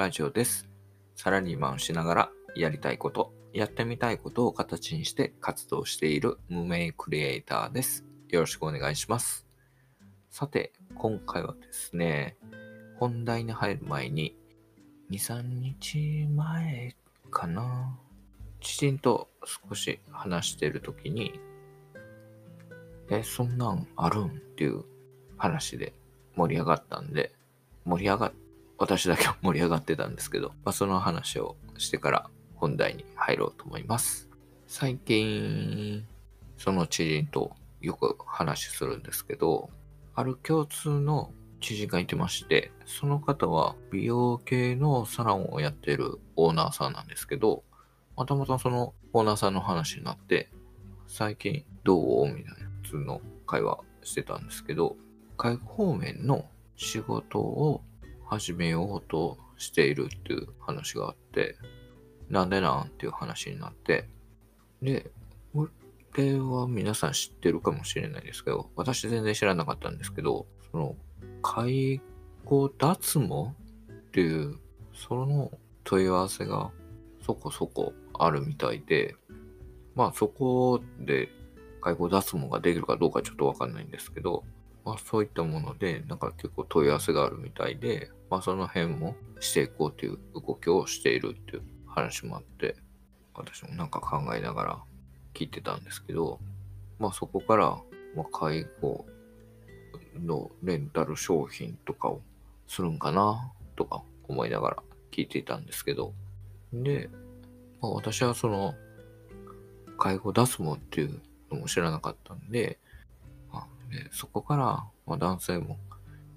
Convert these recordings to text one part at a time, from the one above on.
ラジオです。サラリーマンをしながらやりたいこと、やってみたいことを形にして活動している無名クリエイターです。よろしくお願いします。さて、今回はですね、本題に入る前に、2、3日前かな、知人と少し話してるときに、え、そんなんあるん？っていう話で盛り上がったんで、盛り上がっ、私だけ盛り上がってたんですけど、まあ、その話をしてから本題に入ろうと思います。最近、その知人とよく話するんですけど、ある共通の知人がいてまして、その方は美容系のサロンをやってるオーナーさんなんですけど、またまたそのオーナーさんの話になって、最近どう？みたいな普通の会話してたんですけど、介護方面の仕事を始めようとしているっていう話があって、なんでなんっていう話になって、で、これは皆さん知ってるかもしれないですけど、私全然知らなかったんですけど、その、介護脱毛っていう、その問い合わせがそこそこあるみたいで、まあそこで介護脱毛ができるかどうかちょっとわかんないんですけど、まあそういったもので、なんか結構問い合わせがあるみたいで、まあその辺もしていこうという動きをしているっていう話もあって、私もなんか考えながら聞いてたんですけど、まあそこから、ま、介護のレンタル商品とかをするんかなとか思いながら聞いていたんですけど、で、まあ、私はその介護脱毛っていうのも知らなかったんで、でそこから、まあ、男性も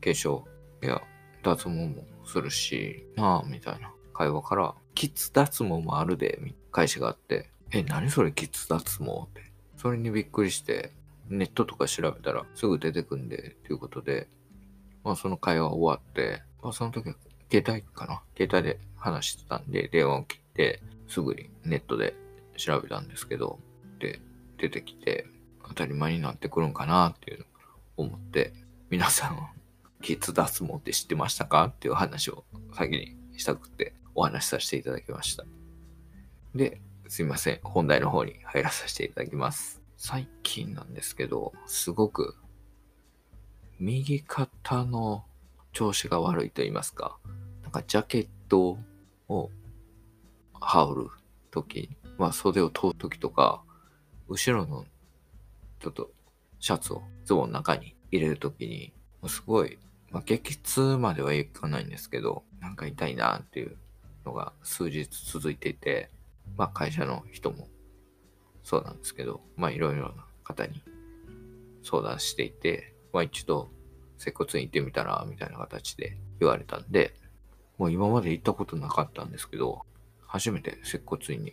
化粧や脱毛もするし、なあ、みたいな。会話から、キッズ脱毛もあるで、み会社があって、え、何それキッズ脱毛？って。それにびっくりして、ネットとか調べたらすぐ出てくんで、ということで、まあその会話終わって、まあその時は携帯かな？携帯で話してたんで、電話を切って、すぐにネットで調べたんですけど、で、出てきて、当たり前になってくるんかなっていうのを思って、皆さん、キッズ脱毛って知ってましたか？っていう話を先にしたくてお話しさせていただきました。で、すいません。本題の方に入らさせていただきます。最近なんですけど、すごく右肩の調子が悪いと言いますか、なんかジャケットを羽織るとき、まあ袖を通るときとか、後ろのちょっとシャツをズボンの中に入れるときに、すごい、まあ、激痛まではいかないんですけど、なんか痛いなっていうのが数日続いていて、まあ会社の人もそうなんですけど、まあいろいろな方に相談していて、まあ一度接骨院行ってみたら、みたいな形で言われたんで、もう今まで行ったことなかったんですけど、初めて接骨院に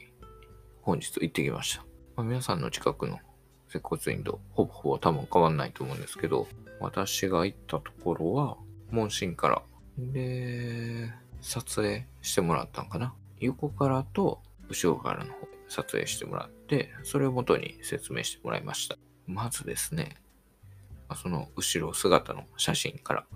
本日行ってきました。まあ、皆さんの近くの接骨院とほぼほぼ多分変わんないと思うんですけど、私が行ったところは、問診から、で、撮影してもらったんかな。横からと後ろからの方撮影してもらって、それを元に説明してもらいました。まずですね、その後ろ姿の写真から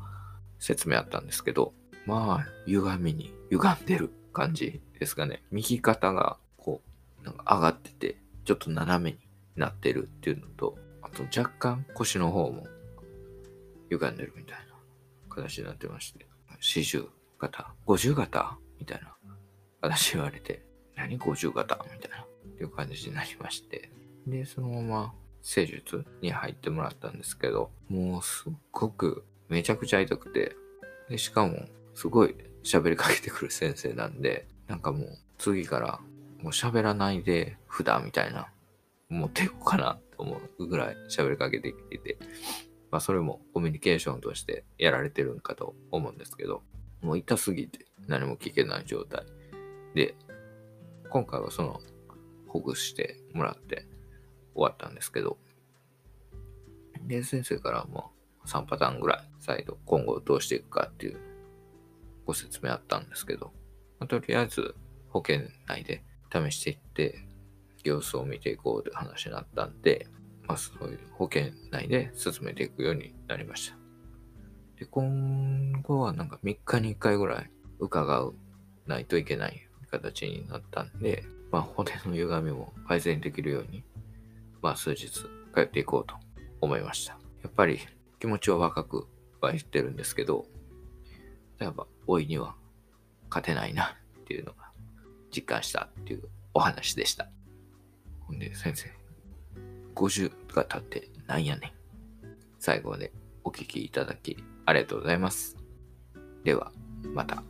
説明あったんですけど、まあ、歪みに歪んでる感じですかね。右肩がこう、なんか上がってて、ちょっと斜めになってるっていうのと、あと若干腰の方も歪んでるみたいな形になってまして、四十型、五十型みたいな形言われて、何五十型みたいな、っていう感じになりまして、で、そのまま施術に入ってもらったんですけど、もうすっごくめちゃくちゃ痛くて、で、しかもすごい喋りかけてくる先生なんで、なんかもう次からもう喋らないで普段みたいな、もう手こうかなと思うぐらい喋りかけてきてて、まあそれもコミュニケーションとしてやられてるんかと思うんですけど、もう痛すぎて何も聞けない状態。で、今回はそのほぐしてもらって終わったんですけど、で、先生からもう3パターンぐらい再度今後どうしていくかっていうご説明あったんですけど、まあとりあえず保険内で試していって様子を見ていこうという話になったんで、まあそういう保険内で進めていくようになりました。で、今後はなんか3日に1回ぐらい伺うないといけない形になったんで、まあ、骨の歪みも改善できるように、まあ、数日通っていこうと思いました。やっぱり気持ちは若くは言ってるんですけど、やっぱ老いには勝てないなっていうのが実感したっていうお話でした。ほんで、先生、50が経ってなんやねん。最後までお聴きいただきありがとうございます。では、また。